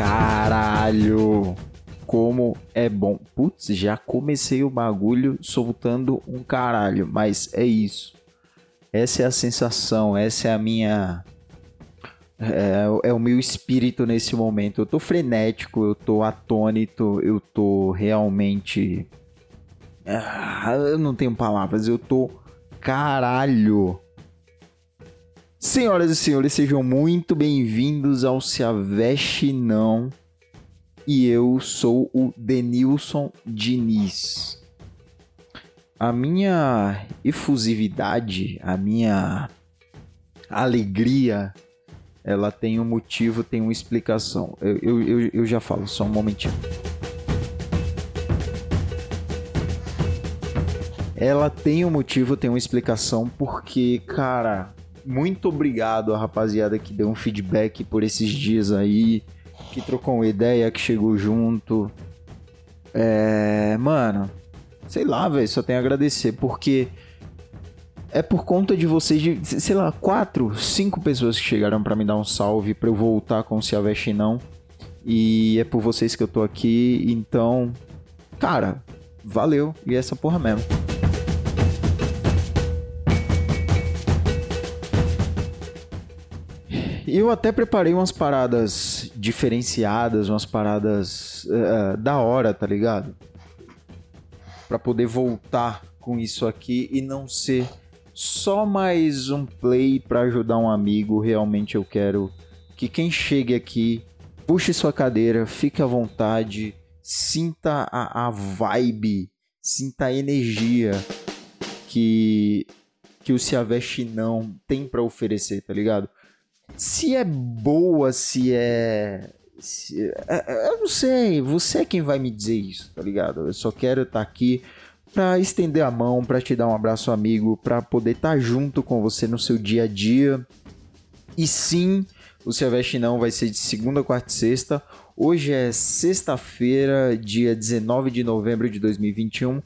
Caralho! Como é bom. Putz, já comecei o bagulho soltando um caralho, mas é isso. Essa é a sensação, essa é a minha. É, é, o meu espírito nesse momento. Eu tô frenético, eu tô atônito, eu tô realmente. Ah, eu não tenho palavras, eu tô caralho. Senhoras e senhores, sejam muito bem-vindos ao Se Aveste Não. E eu sou o Denilson Diniz. A minha efusividade, a minha alegria, ela tem um motivo, tem uma explicação. Eu, eu, eu, eu já falo, só um momentinho. Ela tem um motivo, tem uma explicação, porque, cara, muito obrigado a rapaziada que deu um feedback por esses dias aí, que trocou uma ideia, que chegou junto. É, mano, sei lá, velho, só tenho a agradecer, porque é por conta de vocês, de, sei lá, quatro, cinco pessoas que chegaram para me dar um salve para eu voltar com o Se Não. E é por vocês que eu tô aqui, então, cara, valeu, e essa porra mesmo. Eu até preparei umas paradas diferenciadas, umas paradas uh, da hora, tá ligado? Para poder voltar com isso aqui e não ser só mais um play para ajudar um amigo. Realmente eu quero que quem chegue aqui puxe sua cadeira, fique à vontade, sinta a, a vibe, sinta a energia que que o Ciaveste não tem para oferecer, tá ligado? Se é boa, se é, se é, é. Eu não sei, você é quem vai me dizer isso, tá ligado? Eu só quero estar tá aqui para estender a mão, para te dar um abraço amigo, para poder estar tá junto com você no seu dia a dia. E sim, o Silvestre não vai ser de segunda, quarta e sexta. Hoje é sexta-feira, dia 19 de novembro de 2021.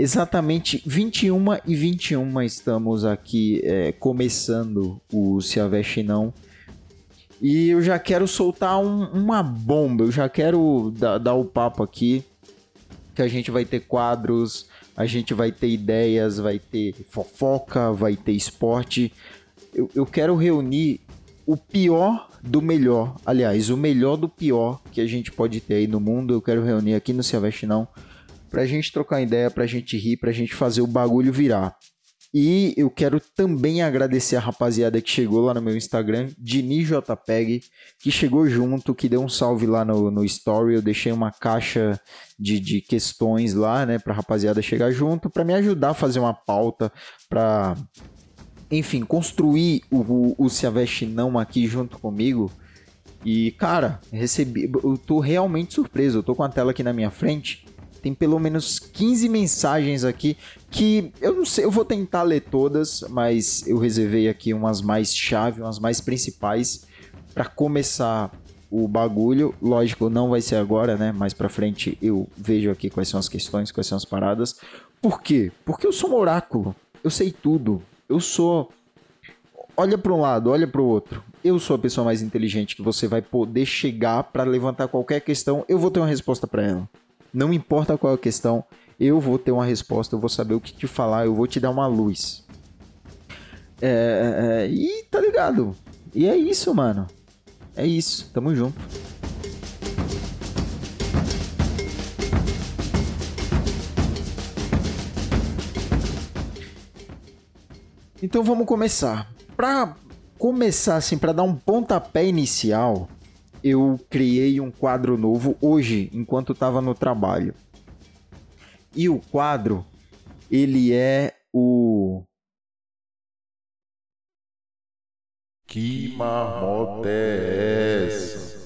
Exatamente 21 e 21 estamos aqui é, começando o Se Não. E eu já quero soltar um, uma bomba, eu já quero dar, dar o papo aqui. Que a gente vai ter quadros, a gente vai ter ideias, vai ter fofoca, vai ter esporte. Eu, eu quero reunir o pior do melhor. Aliás, o melhor do pior que a gente pode ter aí no mundo. Eu quero reunir aqui no Se Não pra gente trocar ideia, pra gente rir, pra gente fazer o bagulho virar. E eu quero também agradecer a rapaziada que chegou lá no meu Instagram, DiniJPEG, que chegou junto, que deu um salve lá no, no story. Eu deixei uma caixa de, de questões lá, né, pra rapaziada chegar junto, para me ajudar a fazer uma pauta, pra, enfim, construir o, o, o Se Aveste Não aqui junto comigo. E, cara, recebi. Eu tô realmente surpreso. Eu tô com a tela aqui na minha frente tem pelo menos 15 mensagens aqui que eu não sei, eu vou tentar ler todas, mas eu reservei aqui umas mais chave, umas mais principais para começar o bagulho. Lógico, não vai ser agora, né? Mais para frente eu vejo aqui quais são as questões, quais são as paradas. Por quê? Porque eu sou um oráculo. Eu sei tudo. Eu sou olha para um lado, olha para o outro. Eu sou a pessoa mais inteligente que você vai poder chegar para levantar qualquer questão, eu vou ter uma resposta para ela. Não importa qual é a questão, eu vou ter uma resposta, eu vou saber o que te falar, eu vou te dar uma luz. É, é, e tá ligado? E é isso, mano. É isso, tamo junto. Então vamos começar. Pra começar assim, para dar um pontapé inicial, eu criei um quadro novo hoje, enquanto estava no trabalho. E o quadro, ele é o. Que marmota é essa?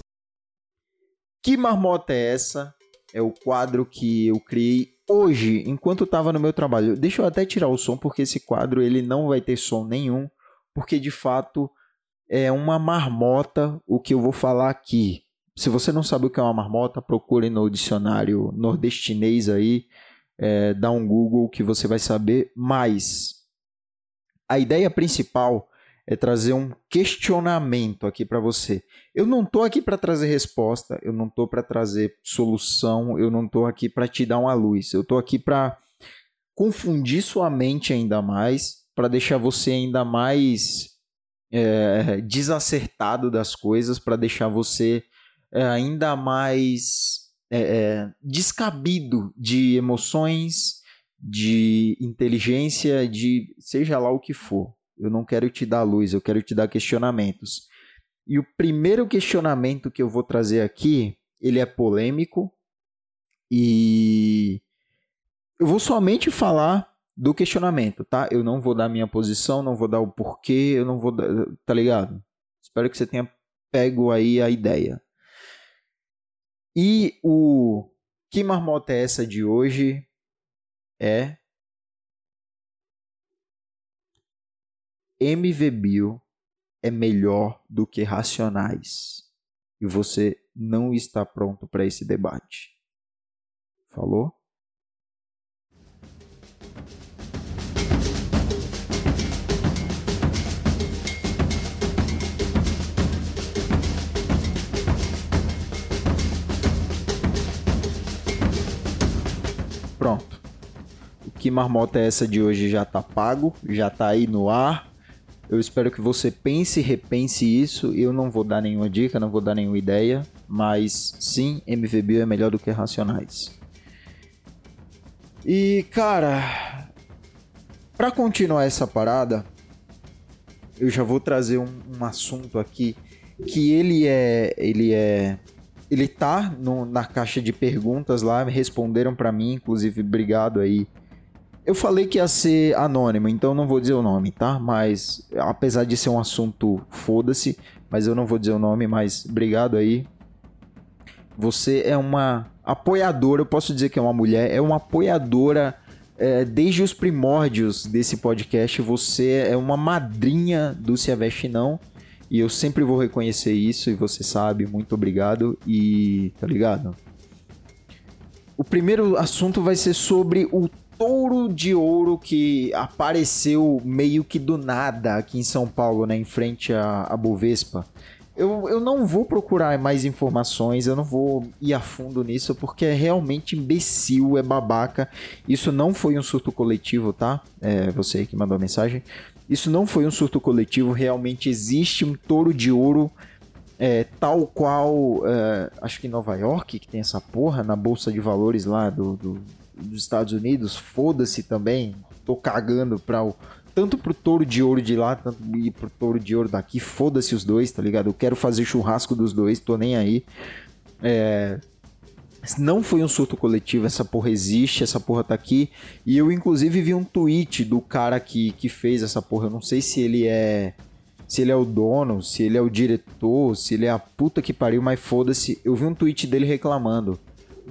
Que marmota é essa? É o quadro que eu criei hoje, enquanto estava no meu trabalho. Deixa eu até tirar o som, porque esse quadro ele não vai ter som nenhum, porque de fato é uma marmota o que eu vou falar aqui. Se você não sabe o que é uma marmota, procure no dicionário nordestinês aí, é, dá um Google que você vai saber mais. A ideia principal é trazer um questionamento aqui para você. Eu não tô aqui para trazer resposta, eu não tô para trazer solução, eu não tô aqui para te dar uma luz. Eu tô aqui para confundir sua mente ainda mais, para deixar você ainda mais é, desacertado das coisas, para deixar você é, ainda mais é, é, descabido de emoções, de inteligência, de seja lá o que for. Eu não quero te dar luz, eu quero te dar questionamentos. E o primeiro questionamento que eu vou trazer aqui, ele é polêmico e eu vou somente falar do questionamento, tá? Eu não vou dar minha posição, não vou dar o porquê, eu não vou dar, tá ligado? Espero que você tenha pego aí a ideia. E o que marmota é essa de hoje é MVBio é melhor do que Racionais. E você não está pronto para esse debate. Falou? Que marmota é essa de hoje já tá pago, já tá aí no ar eu espero que você pense e repense isso. Eu não vou dar nenhuma dica, não vou dar nenhuma ideia, mas sim, MVB é melhor do que Racionais. E, cara, para continuar essa parada, eu já vou trazer um, um, assunto aqui que ele é, ele é, ele tá no, na caixa de perguntas lá, responderam para mim, inclusive obrigado aí eu falei que ia ser anônimo, então não vou dizer o nome, tá? Mas apesar de ser um assunto foda-se, mas eu não vou dizer o nome, mas obrigado aí. Você é uma apoiadora, eu posso dizer que é uma mulher, é uma apoiadora é, desde os primórdios desse podcast. Você é uma madrinha do Se Aveste Não. E eu sempre vou reconhecer isso, e você sabe, muito obrigado. E tá ligado? O primeiro assunto vai ser sobre o touro de ouro que apareceu meio que do nada aqui em São Paulo, né, em frente à, à Bovespa. Eu, eu não vou procurar mais informações, eu não vou ir a fundo nisso, porque é realmente imbecil, é babaca. Isso não foi um surto coletivo, tá? É, você que mandou a mensagem. Isso não foi um surto coletivo, realmente existe um touro de ouro é, tal qual, é, acho que em Nova York, que tem essa porra, na Bolsa de Valores lá do, do dos Estados Unidos, foda-se também. Tô cagando pra o, tanto pro touro de ouro de lá, tanto pro touro de ouro daqui. Foda-se os dois, tá ligado? Eu quero fazer churrasco dos dois, tô nem aí. É, não foi um surto coletivo, essa porra existe, essa porra tá aqui. E eu, inclusive, vi um tweet do cara que, que fez essa porra. Eu não sei se ele é. Se ele é o dono, se ele é o diretor, se ele é a puta que pariu, mas foda-se. Eu vi um tweet dele reclamando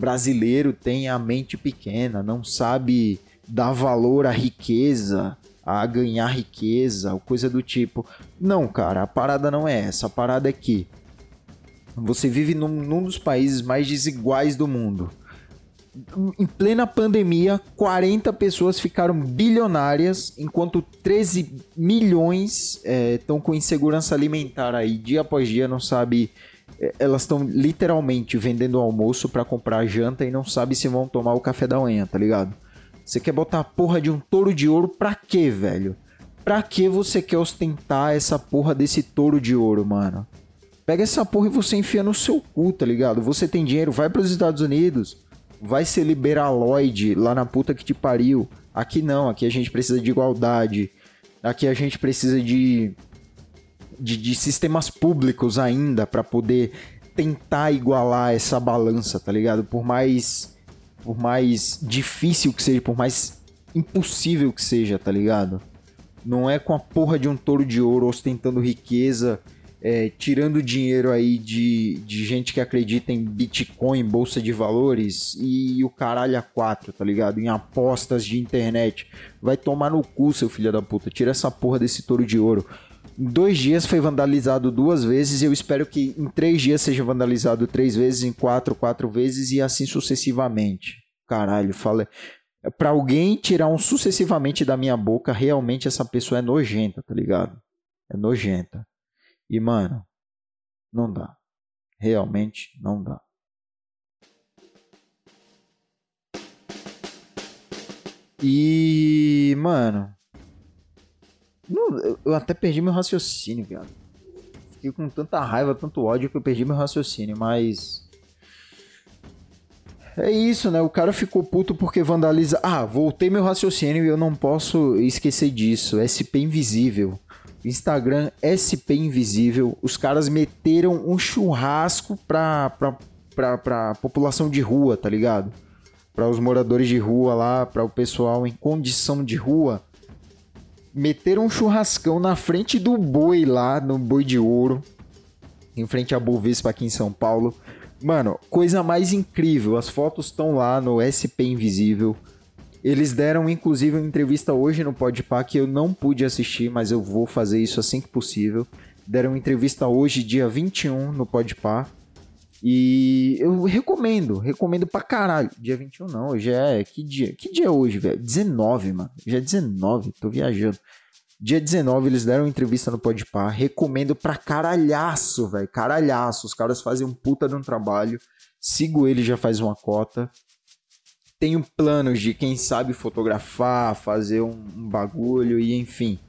brasileiro tem a mente pequena, não sabe dar valor à riqueza, a ganhar riqueza, ou coisa do tipo. Não, cara, a parada não é essa. A parada é que você vive num, num dos países mais desiguais do mundo. Em plena pandemia, 40 pessoas ficaram bilionárias, enquanto 13 milhões estão é, com insegurança alimentar aí dia após dia, não sabe elas estão literalmente vendendo almoço para comprar janta e não sabe se vão tomar o café da manhã, tá ligado? Você quer botar a porra de um touro de ouro pra quê, velho? Pra que você quer ostentar essa porra desse touro de ouro, mano? Pega essa porra e você enfia no seu cu, tá ligado? Você tem dinheiro, vai para os Estados Unidos, vai ser liberaloide lá na puta que te pariu. Aqui não, aqui a gente precisa de igualdade. Aqui a gente precisa de de, de sistemas públicos ainda para poder tentar igualar essa balança, tá ligado? Por mais por mais difícil que seja, por mais impossível que seja, tá ligado? Não é com a porra de um touro de ouro ostentando riqueza, é, tirando dinheiro aí de, de gente que acredita em Bitcoin, bolsa de valores e o caralho a quatro, tá ligado? Em apostas de internet. Vai tomar no cu, seu filho da puta. Tira essa porra desse touro de ouro. Em dois dias foi vandalizado duas vezes eu espero que em três dias seja vandalizado três vezes, em quatro, quatro vezes e assim sucessivamente. Caralho, fala. Pra alguém tirar um sucessivamente da minha boca, realmente essa pessoa é nojenta, tá ligado? É nojenta. E, mano, não dá. Realmente não dá. E, mano. Eu até perdi meu raciocínio, viado. Fiquei com tanta raiva, tanto ódio que eu perdi meu raciocínio, mas. É isso, né? O cara ficou puto porque vandaliza. Ah, voltei meu raciocínio e eu não posso esquecer disso. SP Invisível. Instagram SP Invisível. Os caras meteram um churrasco pra, pra, pra, pra população de rua, tá ligado? Para os moradores de rua lá, para o pessoal em condição de rua. Meteram um churrascão na frente do boi lá, no boi de ouro. Em frente à Bovespa aqui em São Paulo Mano, coisa mais incrível. As fotos estão lá no SP Invisível. Eles deram, inclusive, uma entrevista hoje no Podpah que eu não pude assistir, mas eu vou fazer isso assim que possível. Deram uma entrevista hoje, dia 21, no Podpah. E eu recomendo, recomendo pra caralho. Dia 21 não, hoje é. Que dia? Que dia é hoje, velho? 19, mano. Já é 19, tô viajando. Dia 19 eles deram entrevista no Podpah, recomendo pra caralhaço, velho, caralhaço. Os caras fazem um puta de um trabalho. Sigo ele já faz uma cota. Tenho planos de quem sabe fotografar, fazer um, um bagulho e enfim.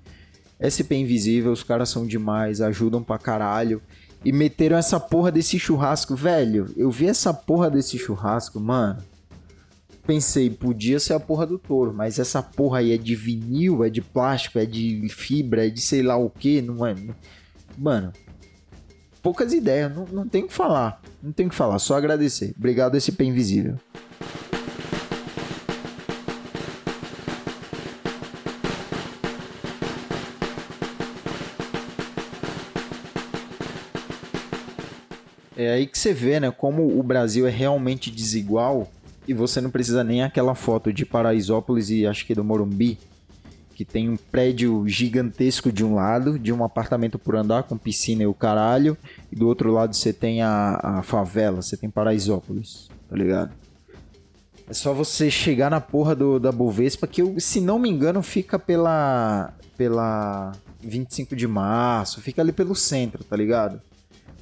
SP Invisível, os caras são demais, ajudam pra caralho. E meteram essa porra desse churrasco, velho. Eu vi essa porra desse churrasco, mano pensei, podia ser a porra do touro, mas essa porra aí é de vinil, é de plástico, é de fibra, é de sei lá o que, não é. Mano, poucas ideias, não, não tem o que falar. Não tem o que falar, só agradecer. Obrigado esse pé invisível. É aí que você vê, né, como o Brasil é realmente desigual e você não precisa nem aquela foto de Paraisópolis e acho que do Morumbi, que tem um prédio gigantesco de um lado, de um apartamento por andar com piscina e o caralho, e do outro lado você tem a, a favela, você tem Paraisópolis, tá ligado? É só você chegar na porra do, da Bovespa, que eu, se não me engano, fica pela. pela 25 de março, fica ali pelo centro, tá ligado?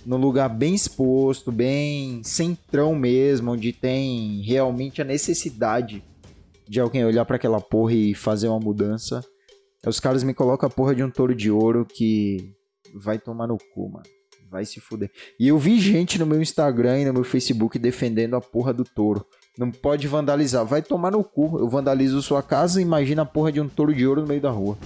No lugar bem exposto, bem centrão mesmo, onde tem realmente a necessidade de alguém olhar para aquela porra e fazer uma mudança. Os caras me colocam a porra de um touro de ouro que vai tomar no cu, mano. Vai se fuder. E eu vi gente no meu Instagram e no meu Facebook defendendo a porra do touro. Não pode vandalizar. Vai tomar no cu. Eu vandalizo sua casa e imagina a porra de um touro de ouro no meio da rua.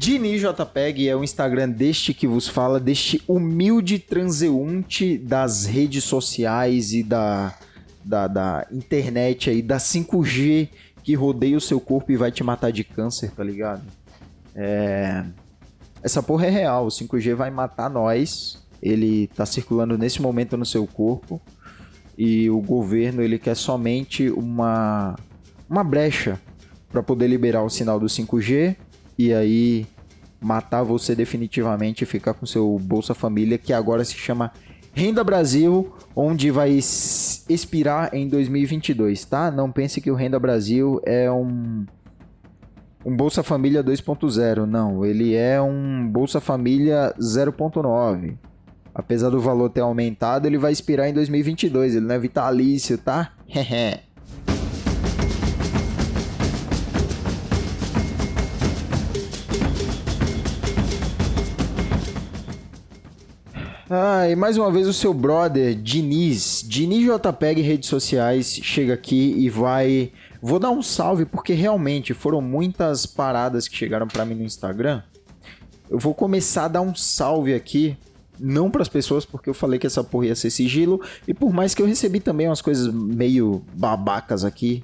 Dini JPEG é o Instagram deste que vos fala, deste humilde transeunte das redes sociais e da, da, da internet aí, da 5G que rodeia o seu corpo e vai te matar de câncer, tá ligado? É... Essa porra é real, o 5G vai matar nós, ele tá circulando nesse momento no seu corpo e o governo ele quer somente uma, uma brecha para poder liberar o sinal do 5G e aí matar você definitivamente e ficar com seu Bolsa Família, que agora se chama Renda Brasil, onde vai expirar em 2022, tá? Não pense que o Renda Brasil é um um Bolsa Família 2.0, não, ele é um Bolsa Família 0.9. Apesar do valor ter aumentado, ele vai expirar em 2022, ele não é vitalício, tá? Hehe. Ah, e mais uma vez o seu brother, Diniz, Diniz JPEG redes sociais, chega aqui e vai... Vou dar um salve porque realmente foram muitas paradas que chegaram para mim no Instagram. Eu vou começar a dar um salve aqui, não para as pessoas porque eu falei que essa porra ia ser sigilo, e por mais que eu recebi também umas coisas meio babacas aqui.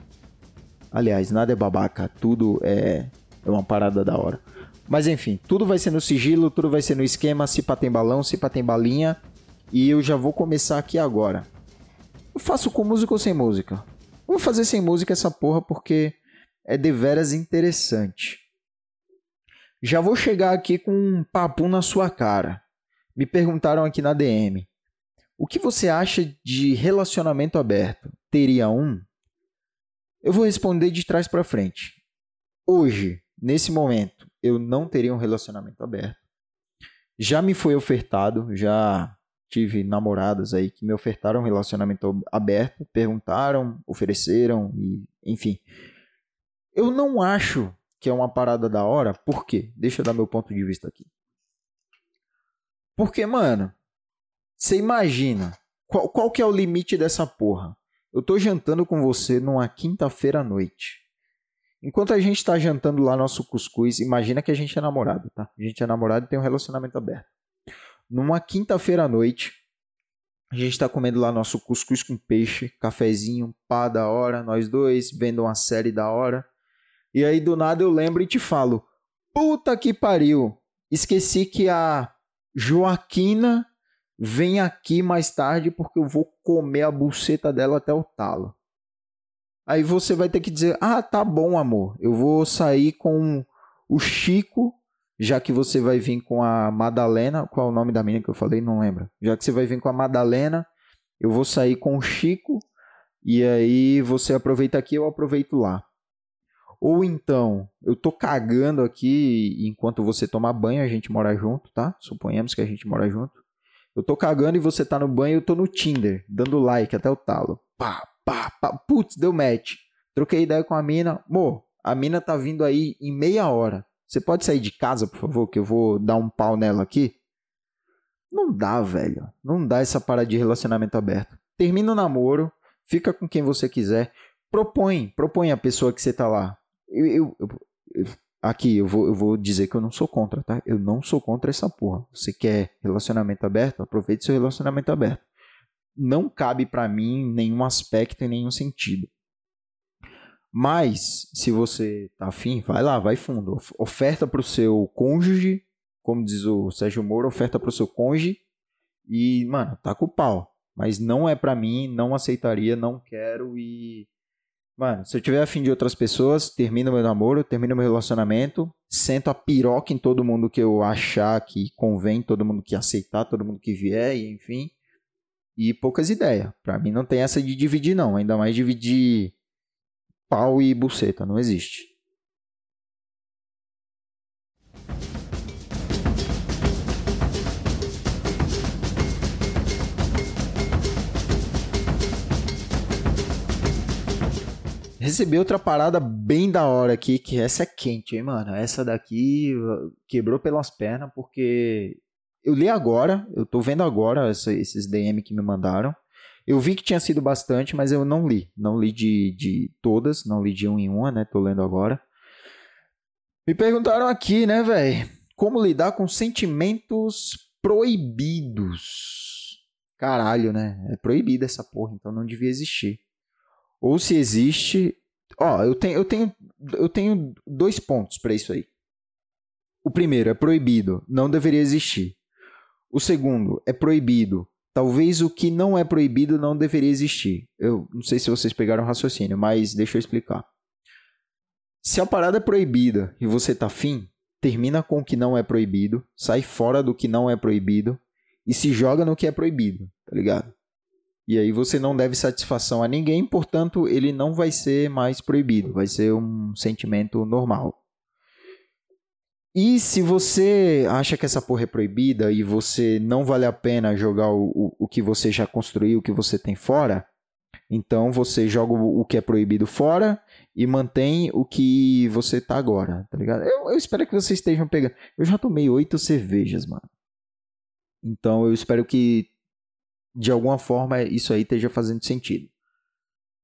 Aliás, nada é babaca, tudo é, é uma parada da hora. Mas enfim, tudo vai ser no sigilo, tudo vai ser no esquema, se pá tem balão, se pá tem balinha. E eu já vou começar aqui agora. Eu faço com música ou sem música? Vou fazer sem música essa porra porque é deveras interessante. Já vou chegar aqui com um papo na sua cara. Me perguntaram aqui na DM. O que você acha de relacionamento aberto? Teria um? Eu vou responder de trás para frente. hoje, nesse momento, eu não teria um relacionamento aberto. Já me foi ofertado, já tive namoradas aí que me ofertaram um relacionamento aberto, perguntaram, ofereceram e enfim. Eu não acho que é uma parada da hora, por quê? Deixa eu dar meu ponto de vista aqui. Porque, mano, você imagina, qual, qual que é o limite dessa porra? Eu tô jantando com você numa quinta-feira à noite. Enquanto a gente tá jantando lá nosso cuscuz, imagina que a gente é namorado, tá? A gente é namorado e tem um relacionamento aberto. Numa quinta-feira à noite, a gente tá comendo lá nosso cuscuz com peixe, cafezinho, pá da hora, nós dois, vendo uma série da hora. E aí do nada eu lembro e te falo: Puta que pariu! Esqueci que a Joaquina vem aqui mais tarde porque eu vou comer a buceta dela até o talo. Aí você vai ter que dizer: Ah, tá bom, amor. Eu vou sair com o Chico, já que você vai vir com a Madalena. Qual é o nome da menina que eu falei? Não lembro. Já que você vai vir com a Madalena, eu vou sair com o Chico. E aí você aproveita aqui, eu aproveito lá. Ou então, eu tô cagando aqui enquanto você toma banho, a gente mora junto, tá? Suponhamos que a gente mora junto. Eu tô cagando e você tá no banho, eu tô no Tinder, dando like até o talo. Pá, pá, pá. Putz, deu match. Troquei ideia com a mina. Mo, a mina tá vindo aí em meia hora. Você pode sair de casa, por favor, que eu vou dar um pau nela aqui? Não dá, velho. Não dá essa parada de relacionamento aberto. Termina o namoro, fica com quem você quiser. Propõe, propõe a pessoa que você tá lá. Eu, eu, eu, Aqui, eu vou, eu vou dizer que eu não sou contra, tá? Eu não sou contra essa porra. Você quer relacionamento aberto? Aproveite seu relacionamento aberto. Não cabe para mim nenhum aspecto e nenhum sentido. Mas, se você tá afim, vai lá, vai fundo. Oferta pro seu cônjuge, como diz o Sérgio Moro, oferta pro seu cônjuge e, mano, tá com o pau. Mas não é para mim, não aceitaria, não quero e Mano, se eu tiver afim de outras pessoas, termino meu namoro, termino meu relacionamento, sento a piroca em todo mundo que eu achar que convém, todo mundo que aceitar, todo mundo que vier, e enfim. E poucas ideias. Pra mim não tem essa de dividir, não. Ainda mais dividir pau e buceta. Não existe. Recebi outra parada bem da hora aqui, que essa é quente, hein, mano? Essa daqui uh, quebrou pelas pernas, porque eu li agora, eu tô vendo agora essa, esses DM que me mandaram. Eu vi que tinha sido bastante, mas eu não li. Não li de, de todas, não li de um em uma, né? Tô lendo agora. Me perguntaram aqui, né, velho? Como lidar com sentimentos proibidos? Caralho, né? É proibida essa porra, então não devia existir ou se existe. Ó, eu tenho, eu tenho, eu tenho dois pontos para isso aí. O primeiro é proibido, não deveria existir. O segundo é proibido. Talvez o que não é proibido não deveria existir. Eu não sei se vocês pegaram o raciocínio, mas deixa eu explicar. Se a parada é proibida e você tá afim, termina com o que não é proibido, sai fora do que não é proibido e se joga no que é proibido, tá ligado? E aí você não deve satisfação a ninguém, portanto, ele não vai ser mais proibido, vai ser um sentimento normal. E se você acha que essa porra é proibida e você não vale a pena jogar o, o, o que você já construiu, o que você tem fora, então você joga o, o que é proibido fora e mantém o que você tá agora, tá ligado? Eu, eu espero que vocês estejam pegando. Eu já tomei oito cervejas, mano. Então eu espero que de alguma forma isso aí esteja fazendo sentido.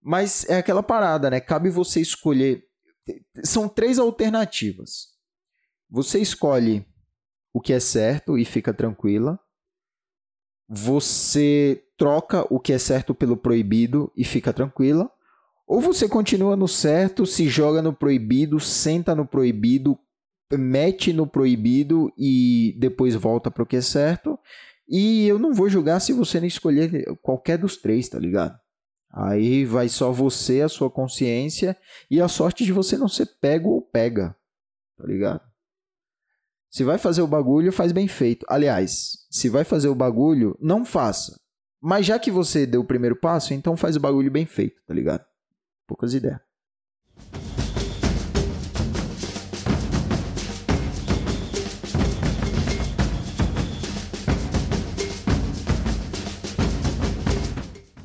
Mas é aquela parada, né? Cabe você escolher. São três alternativas. Você escolhe o que é certo e fica tranquila. Você troca o que é certo pelo proibido e fica tranquila. Ou você continua no certo, se joga no proibido, senta no proibido, mete no proibido e depois volta para o que é certo. E eu não vou julgar se você não escolher qualquer dos três, tá ligado? Aí vai só você, a sua consciência e a sorte de você não ser pego ou pega, tá ligado? Se vai fazer o bagulho, faz bem feito. Aliás, se vai fazer o bagulho, não faça. Mas já que você deu o primeiro passo, então faz o bagulho bem feito, tá ligado? Poucas ideias.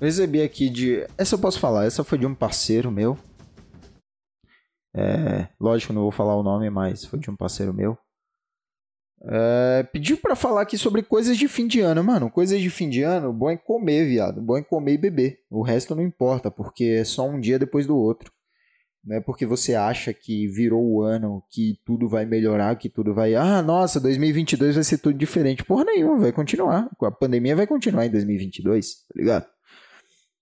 Recebi aqui de. Essa eu posso falar, essa foi de um parceiro meu. É, lógico, não vou falar o nome, mas foi de um parceiro meu. É, pediu para falar aqui sobre coisas de fim de ano, mano. Coisas de fim de ano, bom é comer, viado. Bom é comer e beber. O resto não importa, porque é só um dia depois do outro. Não é porque você acha que virou o ano, que tudo vai melhorar, que tudo vai. Ah, nossa, 2022 vai ser tudo diferente. Porra nenhuma, vai continuar. A pandemia vai continuar em 2022, tá ligado?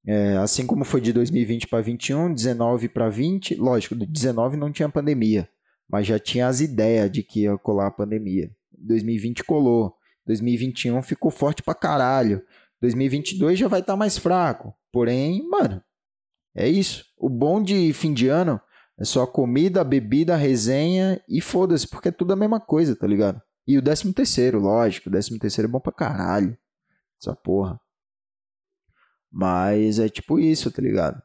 É, assim como foi de 2020 para 21, 19 para 20, lógico, 19 não tinha pandemia, mas já tinha as ideias de que ia colar a pandemia. 2020 colou, 2021 ficou forte pra caralho, 2022 já vai estar tá mais fraco. Porém, mano, é isso. O bom de fim de ano é só comida, bebida, resenha e foda-se, porque é tudo a mesma coisa, tá ligado? E o 13 terceiro, lógico, o 13 terceiro é bom pra caralho. Essa porra. Mas é tipo isso, tá ligado?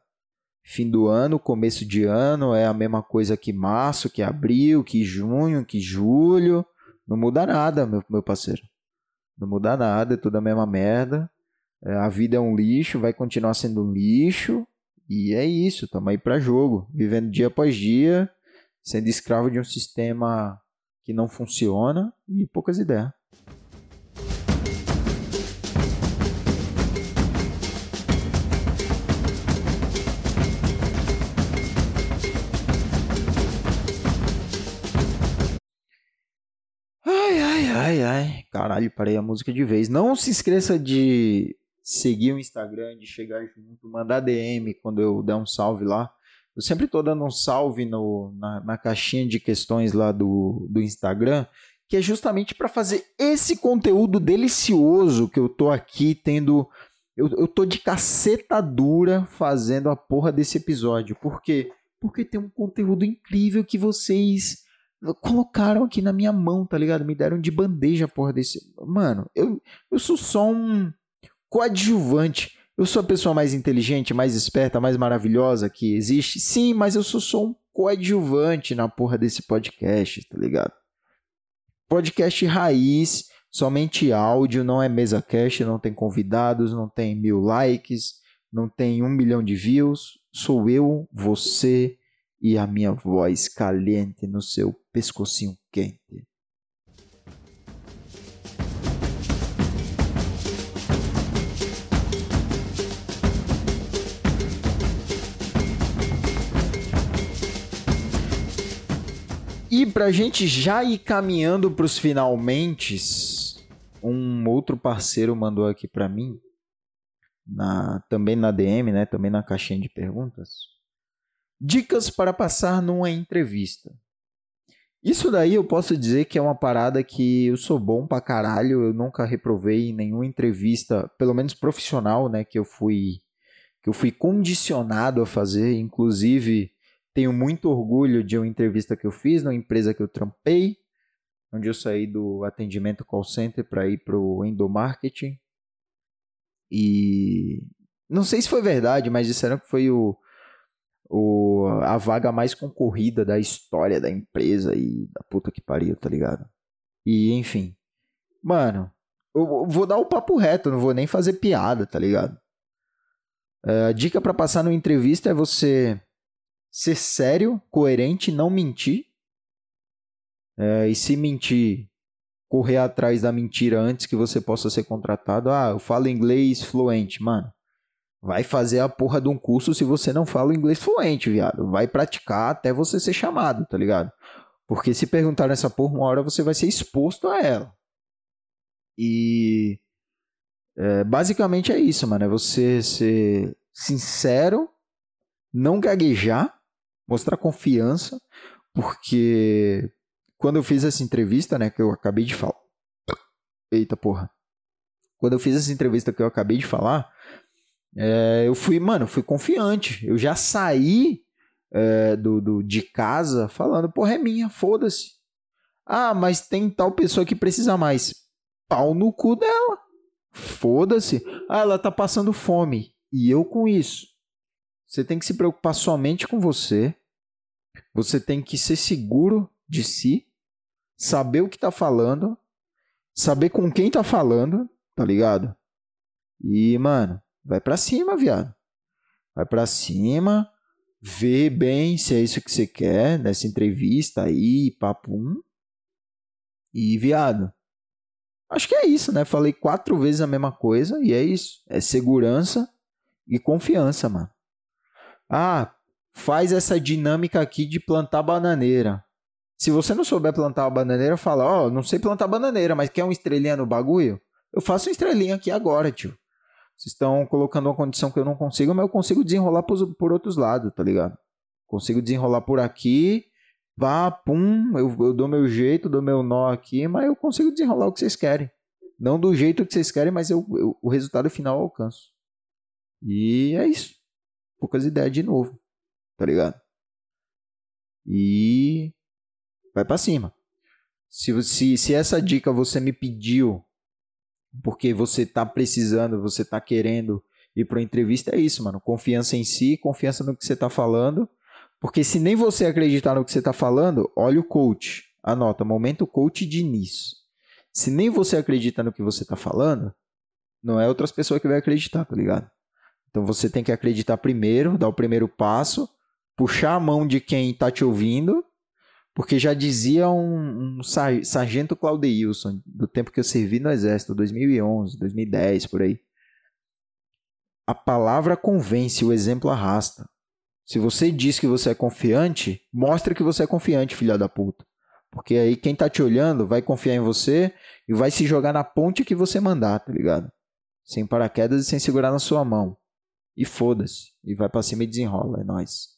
Fim do ano, começo de ano é a mesma coisa que março, que abril, que junho, que julho. Não muda nada, meu, meu parceiro. Não muda nada, é tudo a mesma merda. É, a vida é um lixo, vai continuar sendo um lixo. E é isso, tamo aí pra jogo. Vivendo dia após dia, sendo escravo de um sistema que não funciona e poucas ideias. Ai, ai, caralho, parei a música de vez. Não se esqueça de seguir o Instagram, de chegar junto, mandar DM quando eu der um salve lá. Eu sempre tô dando um salve no, na, na caixinha de questões lá do, do Instagram, que é justamente para fazer esse conteúdo delicioso que eu tô aqui tendo. Eu, eu tô de caceta dura fazendo a porra desse episódio. Por quê? Porque tem um conteúdo incrível que vocês colocaram aqui na minha mão, tá ligado? Me deram de bandeja, porra, desse. Mano, eu, eu sou só um coadjuvante. Eu sou a pessoa mais inteligente, mais esperta, mais maravilhosa que existe. Sim, mas eu sou só um coadjuvante na porra desse podcast, tá ligado? Podcast raiz, somente áudio, não é mesa cast, não tem convidados, não tem mil likes, não tem um milhão de views. Sou eu, você e a minha voz caliente no seu pescocinho quente. E pra gente já ir caminhando pros finalmente, um outro parceiro mandou aqui para mim, na, também na DM, né, também na caixinha de perguntas, dicas para passar numa entrevista. Isso daí eu posso dizer que é uma parada que eu sou bom pra caralho, eu nunca reprovei em nenhuma entrevista, pelo menos profissional, né, que eu fui que eu fui condicionado a fazer, inclusive tenho muito orgulho de uma entrevista que eu fiz numa empresa que eu trampei, onde eu saí do atendimento call center para ir pro endomarketing. E não sei se foi verdade, mas disseram que foi o o, a vaga mais concorrida da história da empresa e da puta que pariu, tá ligado? E enfim. Mano, eu vou dar o papo reto, não vou nem fazer piada, tá ligado? É, a dica para passar numa entrevista é você ser sério, coerente, não mentir. É, e se mentir, correr atrás da mentira antes que você possa ser contratado. Ah, eu falo inglês fluente, mano. Vai fazer a porra de um curso se você não fala inglês fluente, viado. Vai praticar até você ser chamado, tá ligado? Porque se perguntar nessa porra uma hora, você vai ser exposto a ela. E. É, basicamente é isso, mano. É você ser sincero, não gaguejar, mostrar confiança, porque quando eu fiz essa entrevista, né, que eu acabei de falar. Eita porra. Quando eu fiz essa entrevista que eu acabei de falar, é, eu fui, mano, fui confiante. Eu já saí é, do, do, de casa falando, porra, é minha, foda-se. Ah, mas tem tal pessoa que precisa mais. Pau no cu dela. Foda-se. Ah, ela tá passando fome. E eu com isso. Você tem que se preocupar somente com você. Você tem que ser seguro de si. Saber o que tá falando. Saber com quem tá falando. Tá ligado? E, mano, vai pra cima, viado. Vai pra cima, vê bem se é isso que você quer nessa entrevista aí, papum. E, viado, acho que é isso, né? Falei quatro vezes a mesma coisa e é isso. É segurança e confiança, mano. Ah, faz essa dinâmica aqui de plantar bananeira. Se você não souber plantar uma bananeira, fala, ó, oh, não sei plantar bananeira, mas quer uma estrelinha no bagulho? Eu faço uma estrelinha aqui agora, tio. Vocês estão colocando uma condição que eu não consigo, mas eu consigo desenrolar por, por outros lados, tá ligado? Consigo desenrolar por aqui, pá, pum, eu, eu dou meu jeito, dou meu nó aqui, mas eu consigo desenrolar o que vocês querem. Não do jeito que vocês querem, mas eu, eu o resultado final eu alcanço. E é isso. Poucas ideias de novo, tá ligado? E vai para cima. Se, se, se essa dica você me pediu porque você tá precisando, você tá querendo ir para entrevista, é isso, mano. Confiança em si, confiança no que você tá falando. Porque se nem você acreditar no que você tá falando, olha o coach. Anota, momento coach de início. Se nem você acredita no que você tá falando, não é outras pessoas que vai acreditar, tá ligado? Então você tem que acreditar primeiro, dar o primeiro passo, puxar a mão de quem tá te ouvindo porque já dizia um, um sargento Claudeilson, do tempo que eu servi no Exército, 2011, 2010, por aí. A palavra convence, o exemplo arrasta. Se você diz que você é confiante, mostra que você é confiante, filha da puta. Porque aí quem tá te olhando vai confiar em você e vai se jogar na ponte que você mandar, tá ligado? Sem paraquedas e sem segurar na sua mão. E foda-se. E vai pra cima e desenrola, é nóis.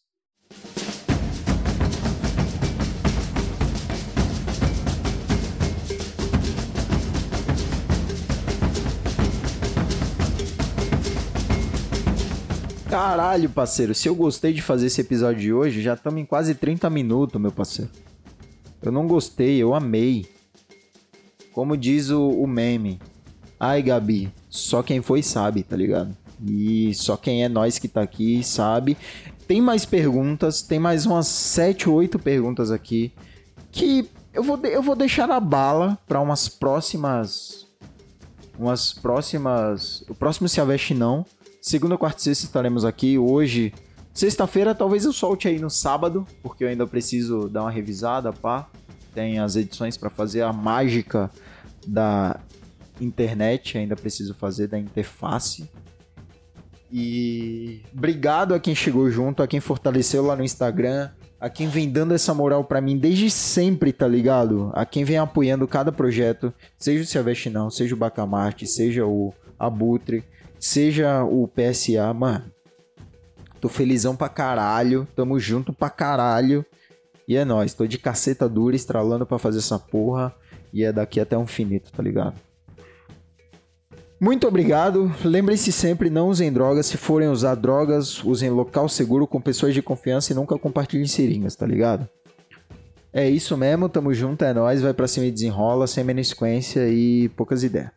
Caralho, parceiro, se eu gostei de fazer esse episódio de hoje, já estamos em quase 30 minutos, meu parceiro. Eu não gostei, eu amei. Como diz o, o meme. Ai, Gabi, só quem foi sabe, tá ligado? E só quem é nós que tá aqui sabe. Tem mais perguntas, tem mais umas 7, 8 perguntas aqui que eu vou, eu vou deixar na bala para umas próximas umas próximas, o próximo se aveste não Segunda, quarta e sexta estaremos aqui. Hoje, sexta-feira, talvez eu solte aí no sábado, porque eu ainda preciso dar uma revisada, pá. Tem as edições para fazer a mágica da internet, ainda preciso fazer da interface. E obrigado a quem chegou junto, a quem fortaleceu lá no Instagram, a quem vem dando essa moral para mim desde sempre, tá ligado? A quem vem apoiando cada projeto, seja o Silvestre não, seja o Bacamarte, seja o Abutre seja o PSA, mano. Tô felizão pra caralho, tamo junto pra caralho. E é nóis, tô de caceta dura estralando pra fazer essa porra. E é daqui até o infinito, tá ligado? Muito obrigado. Lembrem-se sempre, não usem drogas. Se forem usar drogas, usem local seguro com pessoas de confiança e nunca compartilhem seringas, tá ligado? É isso mesmo, tamo junto, é nóis, vai pra cima e desenrola, sem menisquência e poucas ideias.